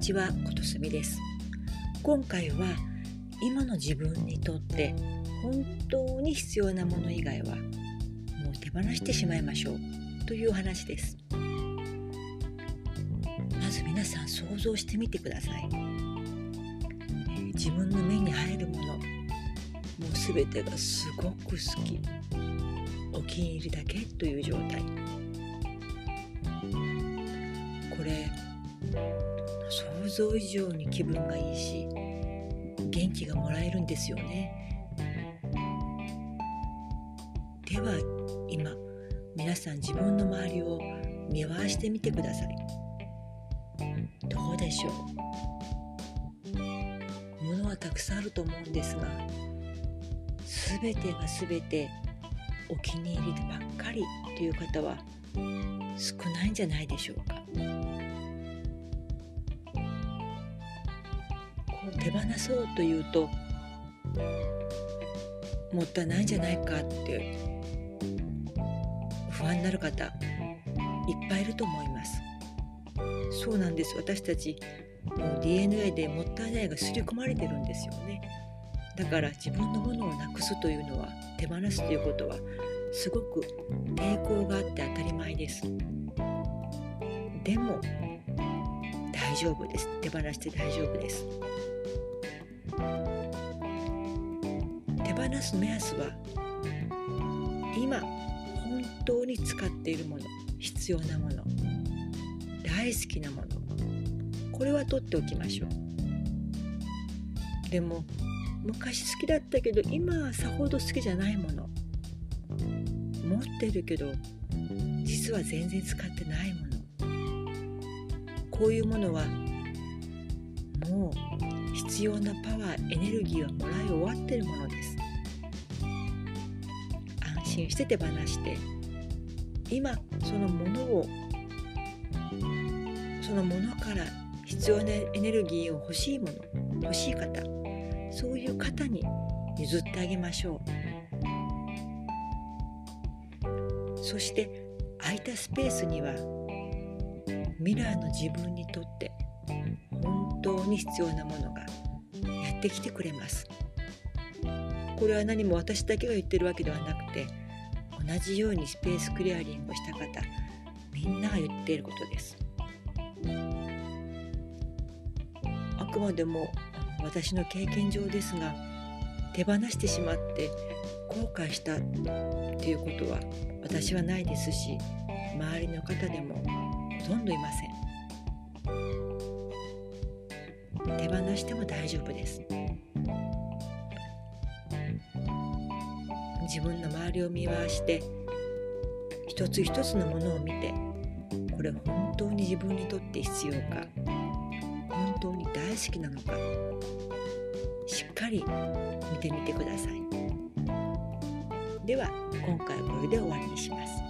ちはことすみです。今回は今の自分にとって本当に必要なもの以外はもう手放してしまいましょうという話です。まず皆さん想像してみてください、えー、自分の目に入るものもう全てがすごく好き。お気に入りだけという状態。像以上に気分がいいし元気がもらえるんですよね。では今皆さん自分の周りを見回してみてください。どうでしょう？物はたくさんあると思うんですが全てが全てお気に入りばっかりという方は少ないんじゃないでしょうか。手放そうというともったいないんじゃないかって不安になる方いっぱいいると思います。そうなんです。私たちもう DNA でもったいないが刷り込まれてるんですよね。だから自分のものをなくすというのは手放すということはすごく抵抗があって当たり前です。でも丈夫です。手放して大丈夫です。手放す目安は今本当に使っているもの必要なもの大好きなものこれは取っておきましょう。でも昔好きだったけど今はさほど好きじゃないもの持ってるけど実は全然使ってないもの。こういうものはもう必要なパワーエネルギーはもらい終わってるものです。安心して手放して今そのものをそのものから必要なエネルギーを欲しいもの欲しい方そういう方に譲ってあげましょう。そして空いたスペースには未来の自分にとって本当に必要なものがやってきてくれます。これは何も私だけが言ってるわけではなくて同じようにスペースクリアリングをした方みんなが言っていることです。あくまでも私の経験上ですが手放してしまって後悔したっていうことは私はないですし周りの方でもとんどいません。手放しても大丈夫です。自分の周りを見回して一つ一つのものを見てこれ本当に自分にとって必要か本当に大好きなのかしっかり見てみてください。では今回はこれで終わりにします。